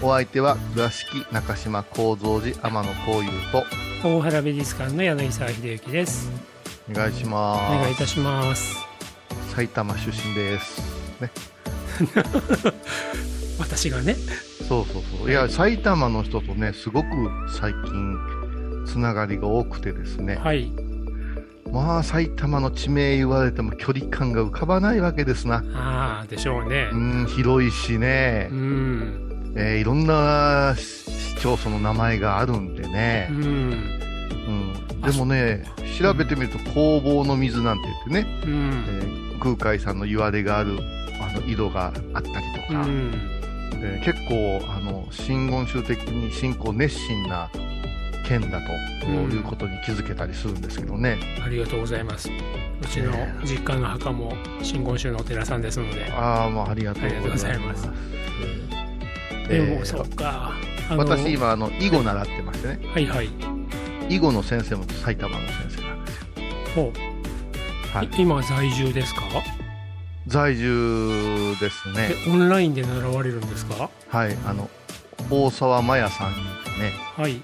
お相手は倉敷中島幸三寺天野幸雄と大原美術館の柳沢秀幸です。お願いしおます。願いいたします。埼玉出身です。ね。私がね。そうそうそう。いや埼玉の人とねすごく最近つながりが多くてですね、はい。まあ埼玉の地名言われても距離感が浮かばないわけですな。ああでしょうね。うん広いしね。う、んえーいろんな市町村の名前があるんでね。う、ん。うん、でもね調べてみると工房の水なんて言ってね、うん。えー空海さんの言われがあるあの井戸があったりとうか、ん。えー結構あの真言宗的に信仰熱心な県だとうんいうことに気づけたりするんですけどね、ありがとうございます。うちの実家の墓も真言宗のお寺さんですので。ああもうありがとうありがとうございますえーそうか。私今あの囲碁習ってましてね。はいはい。囲碁の先生も埼玉の先生なんですよ、ほう、はい。い今在住ですか？在住ですね。えオンラインで習われるんですか？はいあの大沢麻也さんにねはい。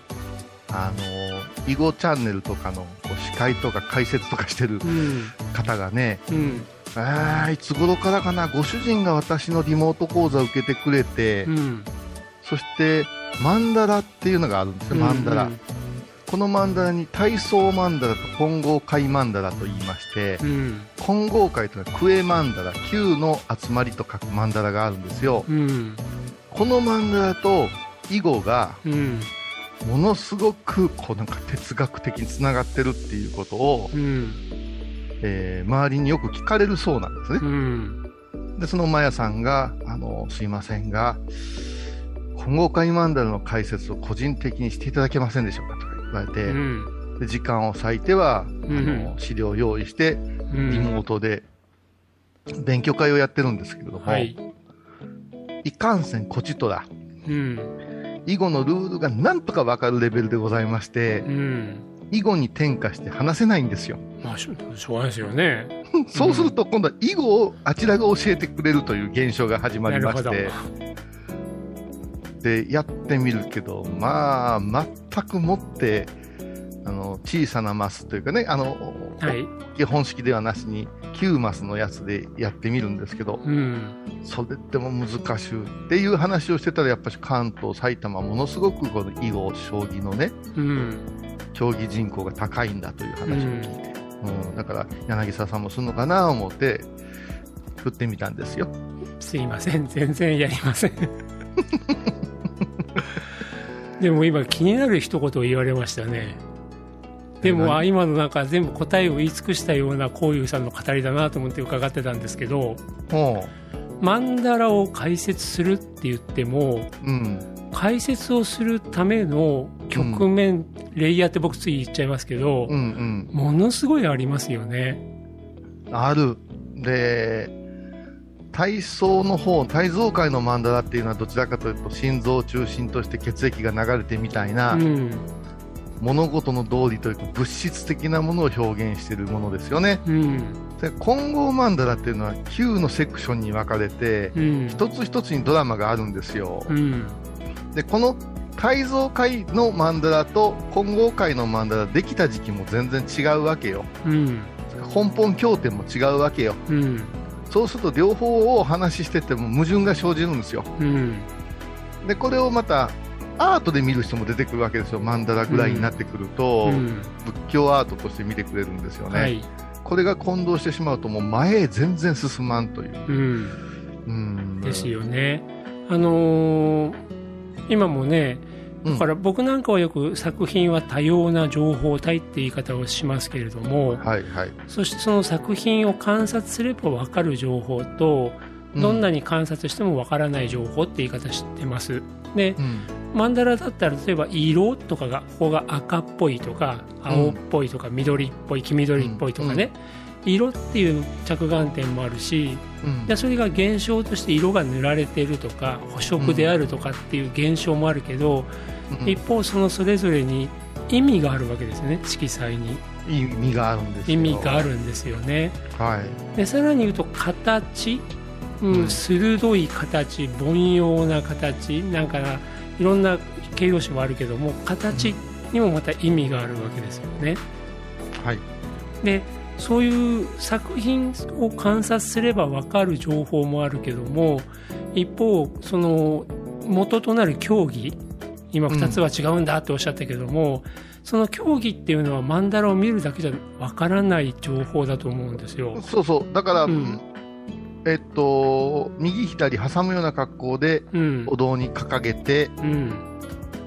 あの囲碁チャンネルとかの司会とか解説とかしてるうん。方がねうん。あーいつ頃からかなご主人が私のリモート講座を受けてくれて、うんそしてマンダラっていうのがあるんですよ、マンダラ、このマンダラに体操マンダラと混合界マンダラと言いまして、うん。混合界というのはクエマンダラ9の集まりと書くマンダラがあるんですよ。うん。このマンダラと囲碁がうん。ものすごくこうなんか哲学的につながってるっていうことを、うん。えー周りによく聞かれるそうなんですね。うん。でそのマヤさんがあのすいませんが混合界マンダラの解説を個人的にしていただけませんでしょうかとか言われて、うん。で時間を割いては、あの資料を用意してうん。リモートで勉強会をやってるんですけれども、はい。いかんせんこちとらうん。囲碁のルールがなんとか分かるレベルでございましてうん。囲碁に転化して話せないんですよ。まあしょしょうがないですよね。そうすると今度は囲碁をあちらが教えてくれるという現象が始まりましてでやってみるけどまあ全くもってあの小さなマスというかねあの、はい。基本式ではなしに9マスのやつでやってみるんですけどうん。それでも難しいっていう話をしてたらやっぱり関東埼玉ものすごくこの囲碁将棋のねうん。競技人口が高いんだという話を聞いて、うん。だから柳沢さんもするのかなと思って振ってみたんですよ。すいません。全然やりません でも今気になる一言を言われましたね。でも今のなんか全部答えを言い尽くしたようなこういうさんの語りだなと思って伺ってたんですけどほマンダラを解説するって言ってもううん。解説をするための局面、レイヤーって僕つい言っちゃいますけど、うんものすごいありますよね。うんある。で体操の方体操界のマンダラっていうのはどちらかというと心臓を中心として血液が流れてみたいな、うん。物事の道理というか物質的なものを表現しているものですよね。うん。で混合マンダラっていうのは9のセクションに分かれてうん。一つ一つにドラマがあるんですよ。うん。でこの改造界のマンダラと混合界のマンダラできた時期も全然違うわけよ。うん。根本経典も違うわけよ。うんそうすると両方をお話ししてても矛盾が生じるんですようんでこれをまたアートで見る人も出てくるわけですよ、マンダラぐらいになってくると、うん仏教アートとして見てくれるんですよね。はい。これが混同してしまうと、もう前へ全然進まんという。うん。うん、ですよね。あのー今もね、だから僕なんかはよく作品は多様な情報体って言い方をしますけれども、はいはい。そしてその作品を観察すれば分かる情報と、うん。どんなに観察しても分からない情報って言い方してます。で、うん。マンダラだったら例えば色とかがここが赤っぽいとか青っぽいとか緑っぽい黄緑っぽいとかね、色っていう着眼点もあるしうん。でそれが現象として色が塗られているとか補色であるとかっていう現象もあるけど、うん。一方そのそれぞれに意味があるわけですよね色彩に。意味があるんですよ。意味があるんですよね。はい。でさらに言うと形、うんうん。鋭い形凡庸な形なんかいろんな形容詞もあるけども形にもまた意味があるわけですよね。はい。でそういう作品を観察すれば分かる情報もあるけども一方その元となる競技今2つは違うんだっておっしゃったけども、その競技っていうのはマンダラを見るだけじゃ分からない情報だと思うんですよ。そうそう。だから、うんえっと、右左挟むような格好でうんお堂に掲げて、うん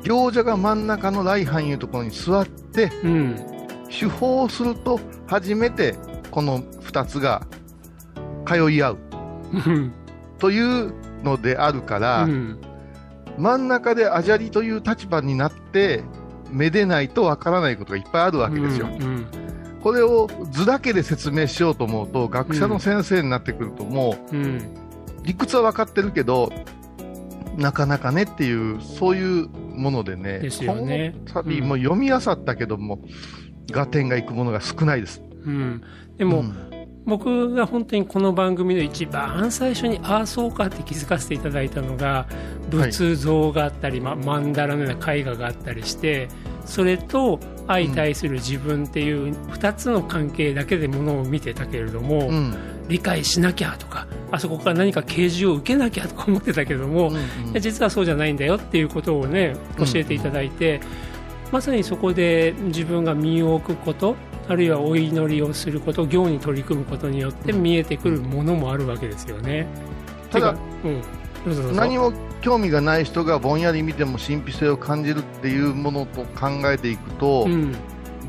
行者が真ん中の来藩いうところに座って、うん手法をすると初めてこの2つが通い合う。う んというのであるから、うん。真ん中でアジャリという立場になってめでないとわからないことがいっぱいあるわけですよ。うんこれを図だけで説明しようと思うと学者の先生になってくるともうん。う理屈は分かってるけどなかなかねっていうそういうものでねね。この旅うん。も読み漁ったけども、合点がいくものが少ないです。うん。でも、うん。僕が本当にこの番組の一番最初にああそうかって気づかせていただいたのが仏像があったり、まマンダラのような絵画があったりしてそれと相対する自分っていう2つの関係だけでものを見てたけれども、うん。理解しなきゃとかあそこから何か啓示を受けなきゃとか思ってたけども、うんうん。実はそうじゃないんだよっていうことをね教えていただいて、まさにそこで自分が身を置くことあるいはお祈りをすること行に取り組むことによって見えてくるものもあるわけですよね。ただうん、何も興味がない人がぼんやり見ても神秘性を感じるっていうものと考えていくと、うん。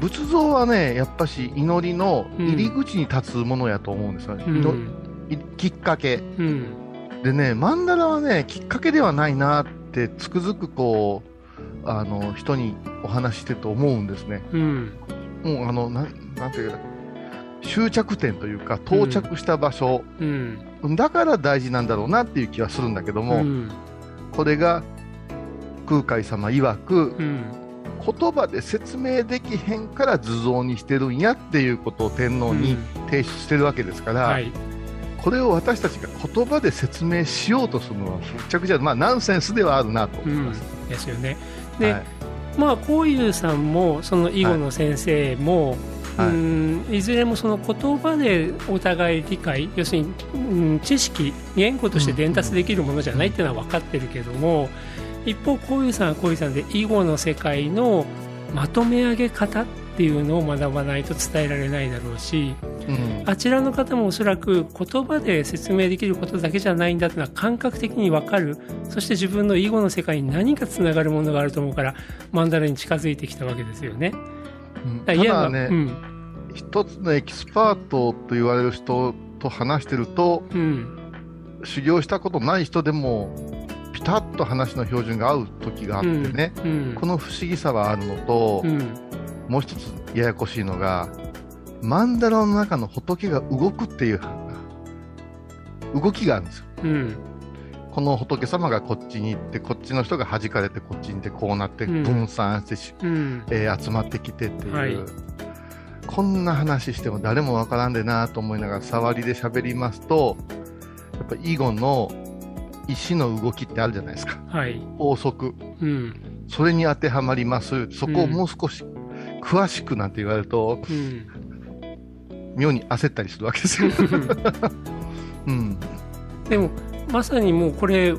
仏像はねやっぱし祈りの入り口に立つものやと思うんですよね、う祈んいきっかけ。うん。でね曼荼羅はねきっかけではないなってつくづくこうあの人にお話ししてると思うんですね。うん。もうあのなんなんていうか終着点というか到着した場所、うん。だから大事なんだろうなっていう気はするんだけども、うん。これが空海様曰くうん言葉で説明できへんから図像にしてるんやっていうことを天皇に提出してるわけですから、はい。これを私たちが言葉で説明しようとするのはむちゃくちゃ、まあ、ナンセンスではあるなとうん思います。ですよね。で、はい。まあこういうさんもその囲碁の先生も、はい。うんいずれもその言葉でお互い理解要するに、うん、知識言語として伝達できるものじゃないっていうのは分かってるけども、一方こういうさんはこういうさんで囲碁の世界のまとめ上げ方っていうのを学ばないと伝えられないだろうしうん。あちらの方もおそらく言葉で説明できることだけじゃないんだというのは感覚的に分かる。そして自分の囲碁の世界に何かつながるものがあると思うからマンダラに近づいてきたわけですよね。うん。ただね、うん。一つのエキスパートと言われる人と話してるとうん。修行したことない人でもピタッと話の標準が合う時があってね、うん。この不思議さはあるのと、うんもう一つややこしいのが曼荼羅の中の仏が動くっていう動きがあるんですよ。うん。この仏様がこっちに行ってこっちの人が弾かれてこっちに行ってこうなってうん。分散してし、うん。えー集まってきてっていう、はい。こんな話しても誰もわからんでなと思いながら触りで喋りますとやっぱ囲碁の石の動きってあるじゃないですか。はい。法則。うん。それに当てはまります。そこをもう少し詳しくなんて言われると、うん妙に焦ったりするわけですよ。うん、でもまさにもうこれ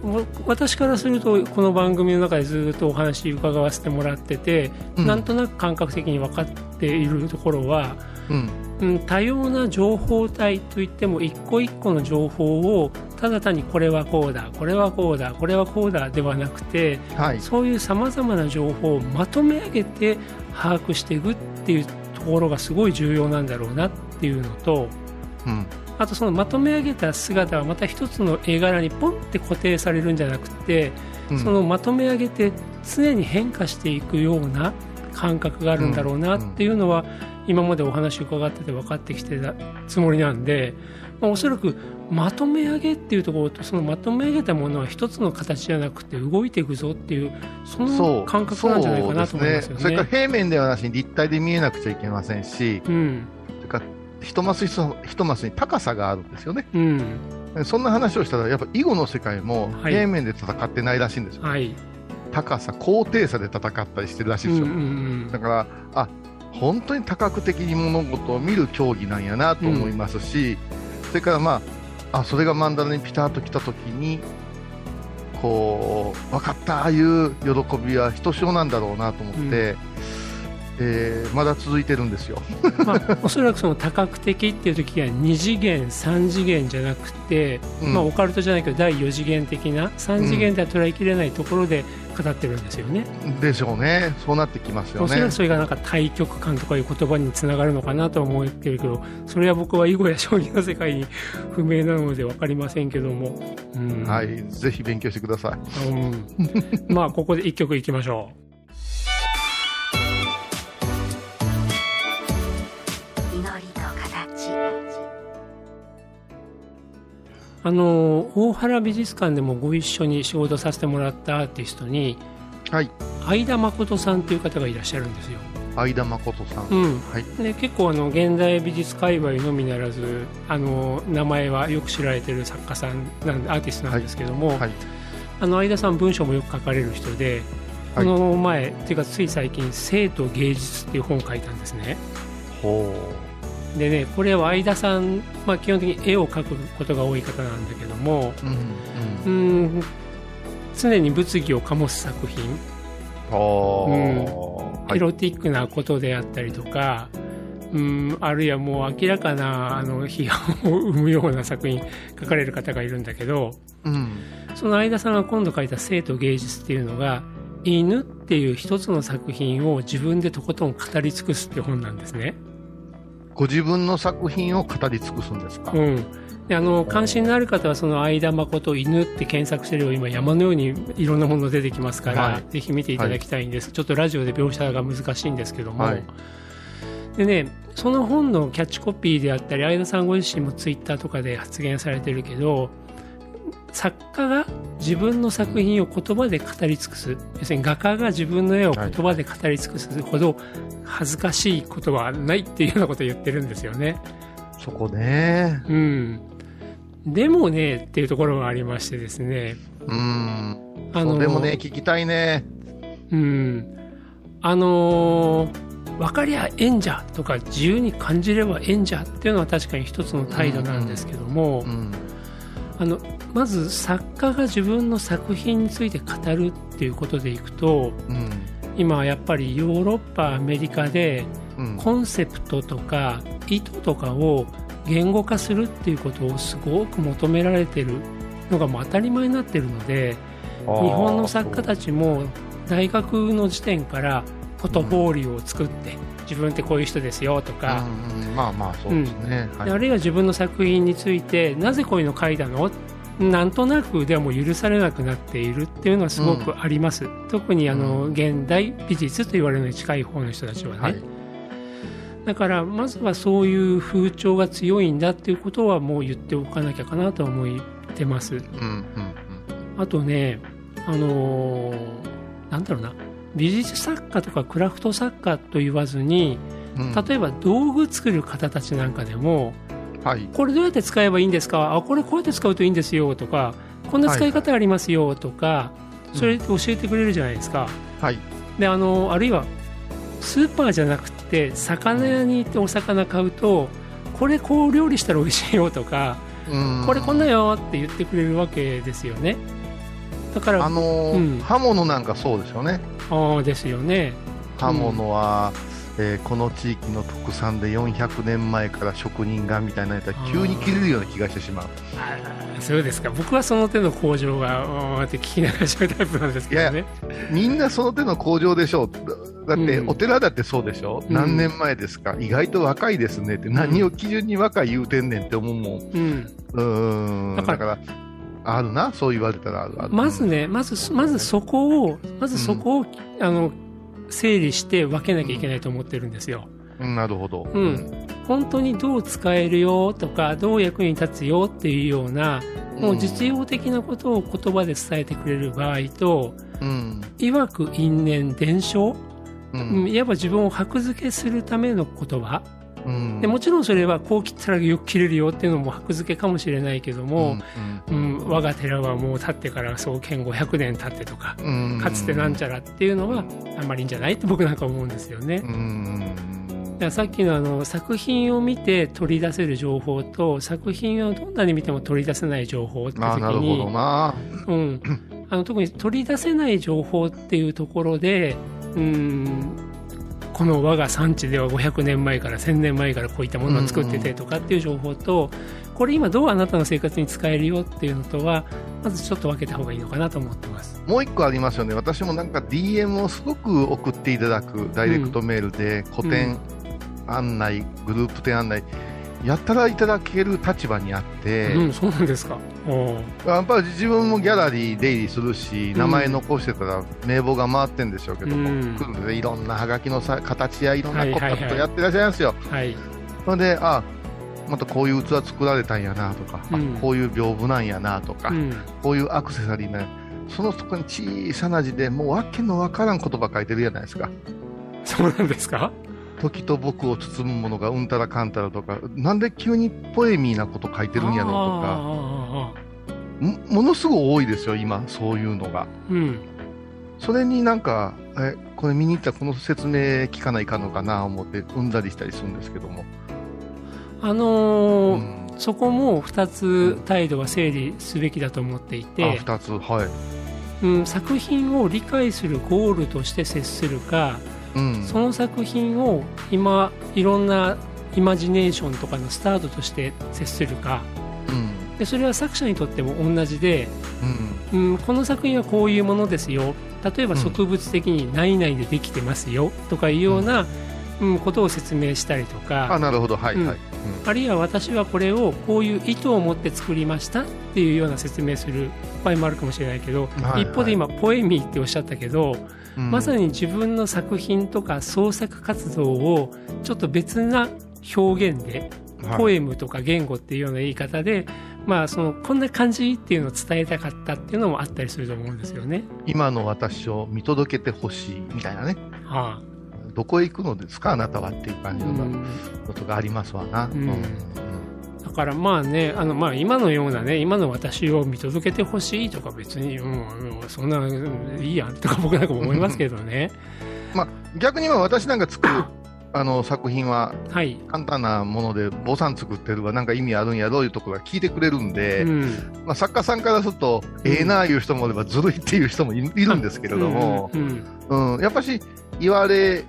私からするとこの番組の中でずっとお話伺わせてもらってて、うん。なんとなく感覚的に分かっているところは、うん。うん、多様な情報体といっても一個一個の情報をただ単にこれはこうだこれはこうだこれはこうだではなくてはい。そういうさまざまな情報をまとめ上げて把握していくっていうところがすごい重要なんだろうなっていうのとうん。あとそのまとめ上げた姿はまた一つの絵柄にポンって固定されるんじゃなくて、うん。そのまとめ上げて常に変化していくような感覚があるんだろうなっていうのは、今までお話伺ってて分かってきてたつもりなんで、まあ、おそらくまとめ上げっていうところとそのまとめ上げたものは一つの形じゃなくて動いていくぞっていうその感覚なんじゃないかなと思いますよね。それから平面ではなしに立体で見えなくちゃいけませんし、うんそれから一マス一一マスに高さがあるんですよね。うんそんな話をしたら、やっぱ囲碁の世界もはい平面で戦ってないらしいんですよ。はい高さ、高低差で戦ったりしてるらしいうんですよ。うんうんだから、あ本当に多角的に物事を見る競技なんやなと思いますし、それから、まあ、あそれがマンダラにピタッと来た時に、こう分かった、ああいう喜びはひとしおなんだろうなと思って、えーまだ続いてるんですよ。まあ、おそらくその多角的っていう時は2次元3次元じゃなくて、うんまあ、オカルトじゃないけど第4次元的な3次元では捉えきれないところで語ってるんですよね、でしょうね、そうなってきますよねおそらく。それがなんか対極感とかいう言葉につながるのかなとは思ってるけどそれは僕は囲碁や将棋の世界に不明なので分かりませんけども、うんはい、ぜひ勉強してください。うん、まあここで1曲いきましょう。あの大原美術館でもご一緒に仕事させてもらったアーティストにはい、相田誠さんという方がいらっしゃるんですよ。相田誠さん。うん。はい、で結構あの現代美術界隈のみならずあの名前はよく知られてる作家さんなんでアーティストなんですけども、はい、あの相田さん文章もよく書かれる人で、はい。この前っていうかつい最近「生と芸術」っていう本を書いたんですね。ほでねこれは相田さん、まあ、基本的に絵を描くことが多い方なんだけどもう。うん、うん。う、ん常に物議を醸す作品。ほー。はい、エロティックなことであったりとか、うん、あるいはもう明らかなあの批判を生むような作品書かれる方がいるんだけどうん、その相田さんが今度書いた「生と芸術」っていうのが犬っていう一つの作品を自分でとことん語り尽くすって本なんですね。ご自分の作品を語り尽くすんですか？うん。であの関心のある方はその相田誠犬って検索してれば今山のようにいろんなもの出てきますから、はい。ぜひ見ていただきたいんです、ちょっとラジオで描写が難しいんですけども、はい。でねその本のキャッチコピーであったり相田さんご自身もツイッターとかで発言されてるけど作家が自分の作品を言葉で語り尽くす要するに画家が自分の絵を言葉で語り尽くすほど恥ずかしいことはないっていうようなことを言ってるんですよね。そこね。うん、でもねっていうところがありましてですねうん。あそうでもね、聞きたいね。うんあのー分かりゃええんじゃとか自由に感じればええんじゃっていうのは確かに一つの態度なんですけども、うん。あのまず作家が自分の作品について語るっていうことでいくとうん。今はやっぱりヨーロッパアメリカでうん。コンセプトとか意図とかを言語化するっていうことをすごく求められてるのがもう当たり前になってるので日本の作家たちも大学の時点からポトフォーリオを作って自分ってこういう人ですよとか、うんうんまあまあ、そうですね。あるいは自分の作品についてなぜこういうの書いたの？なんとなくではもう許されなくなっているっていうのはすごくあります、特にあのうん。現代美術と言われるのに近い方の人たちはね、はい。だからまずはそういう風潮が強いんだっていうことはもう言っておかなきゃかなとは思ってます。うんうん。あとねあのーなんだろうな。美術作家とかクラフト作家と言わずにうん。例えば道具作る方たちなんかでもはい。これどうやって使えばいいんですか？あこれこうやって使うといいんですよとかこんな使い方ありますよとか、それ教えてくれるじゃないですか、はい。であのあるいはスーパーじゃなくて魚屋に行ってお魚買うとこれこう料理したら美味しいよとか、うん。これこんなよって言ってくれるわけですよね。だからあのーうん。刃物なんかそうですよね。ああですよね。刃物は、えーこの地域の特産で400年前から職人がみたいなやつは急に切れるような気がしてしまう。あーそうですか。僕はその手の工場がって聞き流しちゃうタイプなんですけどね。みんなその手の工場でしょう。だだって、うん。お寺だってそうでしょ、うん。何年前ですか？意外と若いですねって。何を基準に若い言うてんねんって思うもん。うん。うーん。だかららあるなそう言われたらあるある。まずねまずまずそこをまずそこを、あの整理して分けなきゃいけないと思ってるんですよ、うんなるほど。うん。本当にどう使えるよとかどう役に立つよっていうようなもう実用的なことを言葉で伝えてくれる場合とうん。いわく因縁伝承、ううんん、いわば自分を箔付けするための言葉。うんでもちろんそれはこう切ったらよく切れるよっていうのも箔付けかもしれないけども、うん我が寺はもう経ってから創建500年経ってとかうん。うんかつてなんちゃらっていうのはあんまりいいんじゃないって僕なんか思うんですよね。うんだからさっきのあの作品を見て取り出せる情報と作品をどんなに見ても取り出せない情報って時に、な。うん、あの特に取り出せない情報っていうところで、うん、この我が産地では500年前から1000年前からこういったものを作っててとかっていう情報と、これ今どうあなたの生活に使えるよっていうのとはまずちょっと分けた方がいいのかなと思ってます。もう一個ありますよね。私もなんか DM をすごく送っていただくダイレクトメールで個展案内、グループ展案内やったらいただける立場にあって、うん、そうなんですか。やっぱり自分もギャラリー出入りするし、名前残してたら名簿が回ってんでしょうけども、うん来るんでねいろんなハガキのさ形やいろんなコンタはいはいはいクトやってらっしゃいますよ。はい。ほんで、あまたこういう器作られたんやなとか、あうんこういう屏風なんやなとか、うん。こういうアクセサリーなそのとこに小さな字でもうわけのわからん言葉書いてるじゃないですか。そうなんですか時と僕を包むものがうんたらかんたらとか、なんで急にポエミーなこと書いてるんやろうとか、あもものすごい多いですよ、今、そういうのが。ーうん。それになんか、え、これ見に行ったらこの説明聞かないかんのかな思って、踏んだりしたりするんですけども。あのーうんそこも2つ態度は整理すべきだと思っていあ、て、二つ、はい。うん、作品を理解するゴールとして接するか、うん。その作品を今いろんなイマジネーションとかのスタートとして接するか。うん。でそれは作者にとっても同じで、うん。うん、この作品はこういうものですよ。例えばうん。植物的に何々でできてますよ。とかいうような、うん。ことを説明したりとあ、かなるほど、はい、うん。はい。あるいは私はこれをこういう意図を持って作りました。っていうような説明する場合もあるかもしれないけど、はい一方で今ポエミーっておっしゃったけど、うんまさに自分の作品とか創作活動をちょっと別な表現で、はいポエムとか言語っていうような言い方で、まあ、そのこんな感じっていうのを伝えたかったっていうのもあったりすると思うんですよね。今の私を見届けてほしいみたいなね。はどこへ行くのですか、あなたはっていう感あじのうんことがありますわな。うんだからまあねあのまあ今のようなね今の私を見届けてほしいとか別に、うんうんそんなうんいいやんとか僕なんかも思いますけどね。まあ、逆に私なんか作るあの作品ははい、簡単なもので坊さん作ってるはなんか意味あるんやろういうところが聞いてくれるんで、うん。まあ、作家さんからすると、ええなあいう人もいればずるいっていう人もいいるんですけれども、うん。うん。うんやっぱし言われ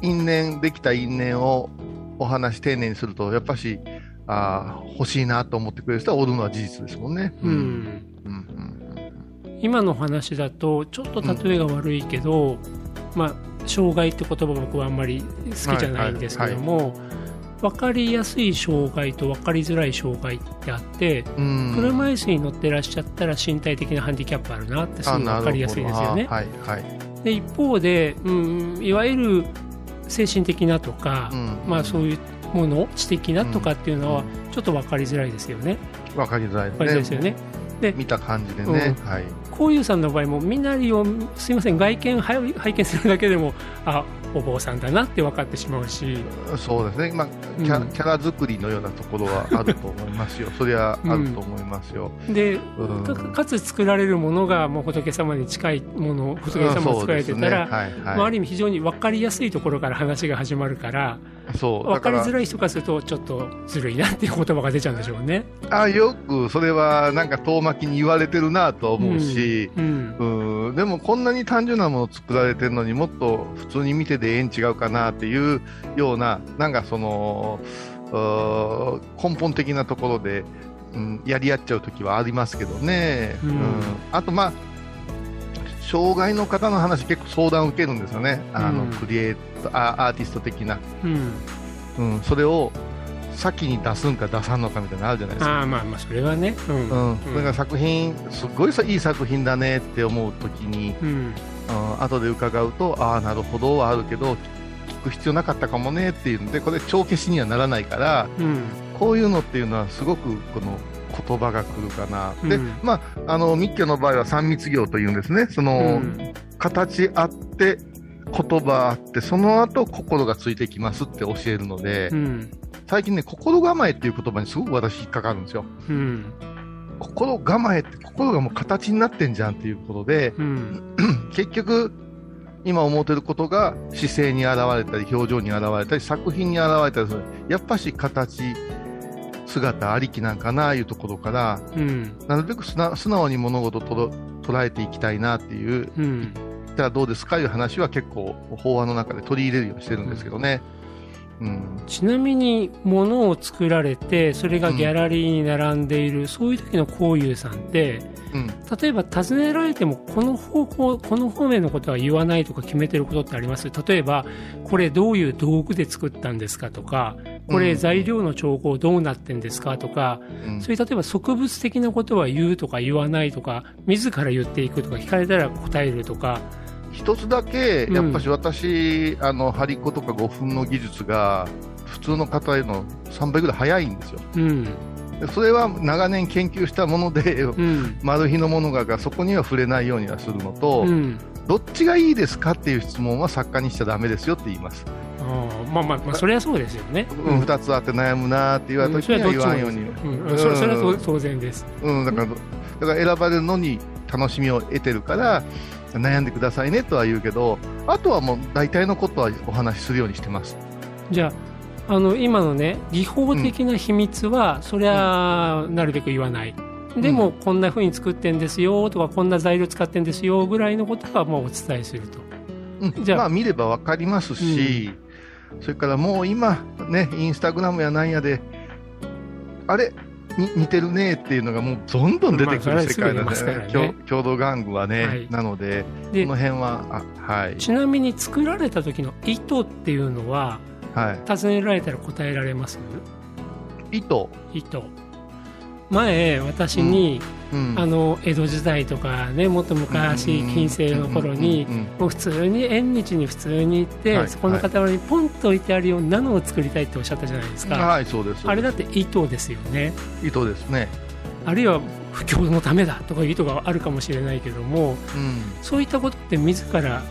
因縁できた因縁をお話丁寧にするとやっぱしあー欲しいなと思ってくれる人はおるのは事実ですもんね。うん。うんうん今の話だとちょっと例えが悪いけど、まあ障害って言葉僕はあんまり好きじゃないんですけども、分かりやすい障害と分かりづらい障害ってあって、うん。車椅子に乗ってらっしゃったら身体的なハンディキャップあるなってすぐ分かりやすいですよね。はいはい。で一方で、うん、いわゆる精神的なとか、うん。まあ、そういうもの知的なとかっていうのはちょっと分かりづらいですよね。わかりづらい分かりづらいですよね。見た感じでね、うはい。こういうさんの場合も身なりをすいません外見拝拝見するだけでもあお坊さんだなって分かってしまうし、そうですね。まあ、キャ,、うんキャラ作りのようなところはあると思いますよ。それはあると思いますよ。でうんかかつ作られるものがもう仏様に近いもの仏様が作られてたら、ねはいはいまあ、ある意味非常に分かりやすいところから話が始まるからそう。分かりづい。らい人からするとちょっとずるいなっていう言葉が出ちゃうんでしょうね。あよくそれはなんか遠巻きに言われてるなと思うし、うんうん、でもこんなに単純なもの作られてるのにもっと普通に見ててええん違うかなっていうようななんかその根本的なところで、うん、やり合っちゃう時はありますけどね、うん。あとまあ障害の方の話結構相談を受けるんですよね。あの、うん。クリエイトアアーティスト的な、うん。うん、それを先に出すんか出さんのかみたいなのあるじゃないですか。ああまあまあそれはね。うん。うん、それが作品、すっごいさいい作品だねって思うときに、うん。うん、後で伺うと、ああ、なるほどはあるけど、聞く必要なかったかもねっていうんで、これ、帳消しにはならないから、うん。こういうのっていうのは、すごくこの言葉が来るかな、でうん。まあ、あの密教の場合は三密行というんですね、その、うん。形あって、言葉あって、その後心がついてきますって教えるので、うん最近ね、心構えっていう言葉にすごく私、引っかかるんですよ。うん。心構えって心がもう形になってんじゃんっていうことでうん。結局今思ってることが姿勢に現れたり表情に現れたり作品に現れたりする。やっぱし形姿ありきなんかないうところからうん。なるべく素直に物事を捉えていきたいなっていううん。じゃあどうですかいう話は結構法話の中で取り入れるようにしてるんですけどね。うん。ちなみに物を作られてそれがギャラリーに並んでいる、そういう時のこういうさんってうん。例えば尋ねられてもこの方向この方面のことは言わないとか決めてることってあります？例えばこれどういう道具で作ったんですかとかこれうん材料の調合どうなってんですか？とか、うん。そういう例えば植物的なことは言うとか言わないとか自ら言っていくとか聞かれたら答えるとか一つだけ、うん。やっぱし私、あの、張り子とか5分の技術が、普通の方への3倍ぐらい早いんですよ。うん。でそれは長年研究したもので、うん。マル秘のものががそこには触れないようにはするのと、うん。どっちがいいですかっていう質問は作家にしちゃダメですよって言います。あーまあまあまあそれはそうですよね。うん、2つあって悩むなーって言われた時には言わんように。うん。うん。それそれは当然です。うん、だから、だから選ばれるのに楽しみを得てるから、悩んでくださいねとは言うけど、あとはもう大体のことはお話しするようにしてます。じゃああの今のね技法的な秘密は、そりゃなるべく言わない。でも、こんな風に作ってんですよとかこんな材料使ってんですよぐらいのことはもうお伝えすると。うんじゃあまあ見ればわかりますし、それからもう今、ね、インスタグラムやなんやで、あれ、に似てるねっていうのがもうどんどん出てくまある世界なんで、それはすぐ出ますからね。共共同玩具はね、はい。なので、でこの辺は、あはい、ちなみに作られた時の意図っていうのはは尋ねられたら答えられます？い、糸、意図。前私に、うんあの江戸時代とかねもっと昔うん近世の頃にうんうんもう普通に縁日に普通に行って、はいそこの傍らにポンと置いてあるようなのを作りたいっておっしゃったじゃないですか、はい、そうです。あれだって意図ですよね。糸ですね。あるいは不況のためだとかいう意図があるかもしれないけどもうん。そういったことって自ら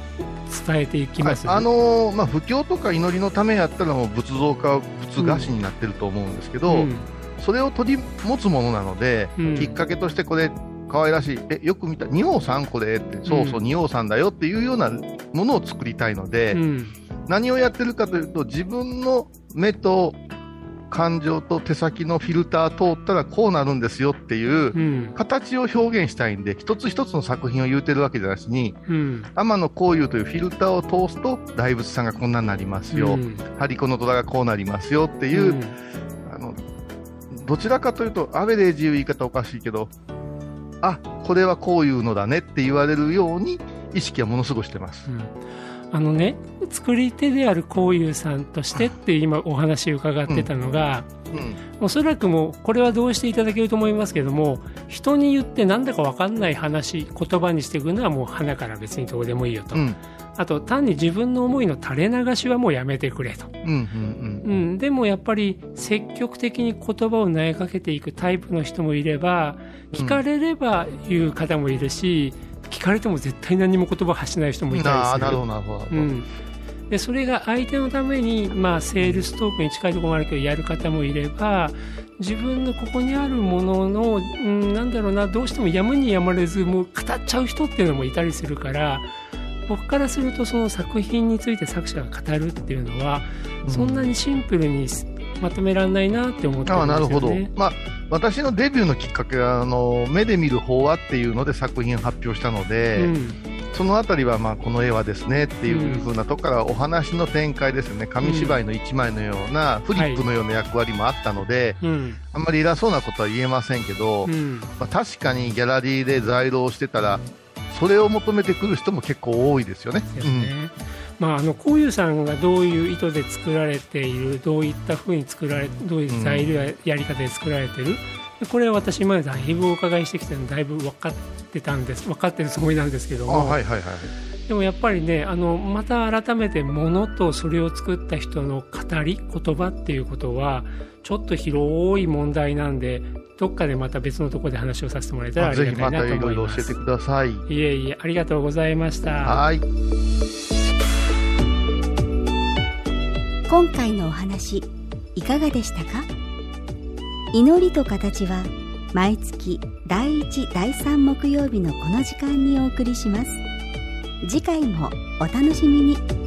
伝えていきます、はいあのーまあ、布教とか祈りのためやったらもう仏像化仏菓子になってると思うんですけど、うんそれを取り持つものなので、うん。きっかけとしてこれ可愛らしい。えよく見た仁王さんこれってそうそううん仁王さんだよっていうようなものを作りたいので、うん。何をやってるかというと自分の目と感情と手先のフィルター通ったらこうなるんですよっていううん。形を表現したいんで一つ一つの作品を言うてるわけじゃなしにうん。天野幸雄というフィルターを通すと大仏さんがこんなになりますよ、うん。ハリコの虎がこうなりますよっていう、うん。あのどちらかというとアベレージいう言い方おかしいけどあこれはこういうのだねって言われるように意識はものすごくしてます。うん。あのね作り手であるこういうさんとしてって今お話伺ってたのが、うん。おそらくもうこれはどうしていただけると思いますけども人に言ってなんだか分かんない話言葉にしていくのはもう花から別にどうでもいいよと、うんあと単に自分の思いの垂れ流しはもうやめてくれと、うんうんうん、でもやっぱり積極的に言葉を投げかけていくタイプの人もいれば聞かれれば言う方もいるし、聞かれても絶対何も言葉発しない人もいたりする。うん、でそれが相手のために、まあ、セールストークに近いところもあるけどやる方もいれば自分のここにあるものの、うん、なんだろうなどうしてもやむにやまれずもう語っちゃう人っていうのもいたりするから僕からするとその作品について作者が語るっていうのは、そんなにシンプルにまとめられないなって思ってるんですよね。あなるほど。まあ、私のデビューのきっかけは、あの、目で見る法話っていうので作品を発表したので、うんそのあたりは、まあ、この絵はですねっていう風なとこからお話の展開ですよね。紙芝居の一枚のような、フリップのような役割もあったので、うんあんまり偉そうなことは言えませんけど、うんまあ、確かにギャラリーで在廊してたら、それを求めてくる人も結構多いですよね。まあ、あのこういうさんがどういう意図で作られているどういったふうに作られどういう材料ややり方で作られてる、でこれは私今までだいぶお伺いしてきてだいぶ分かってたんです分かってるつもりなんですけどあも、はいはいはい。でもやっぱりねあのまた改めてものとそれを作った人の語り言葉っていうことはちょっと広い問題なんでどっかでまた別のところで話をさせてもらえたらありぜひがたいなとまたいろいろ思います教えてください。いえいえありがとうございましたはい。今回のお話いかがでしたか？祈りと形は毎月第1第3木曜日のこの時間にお送りします次回もお楽しみに。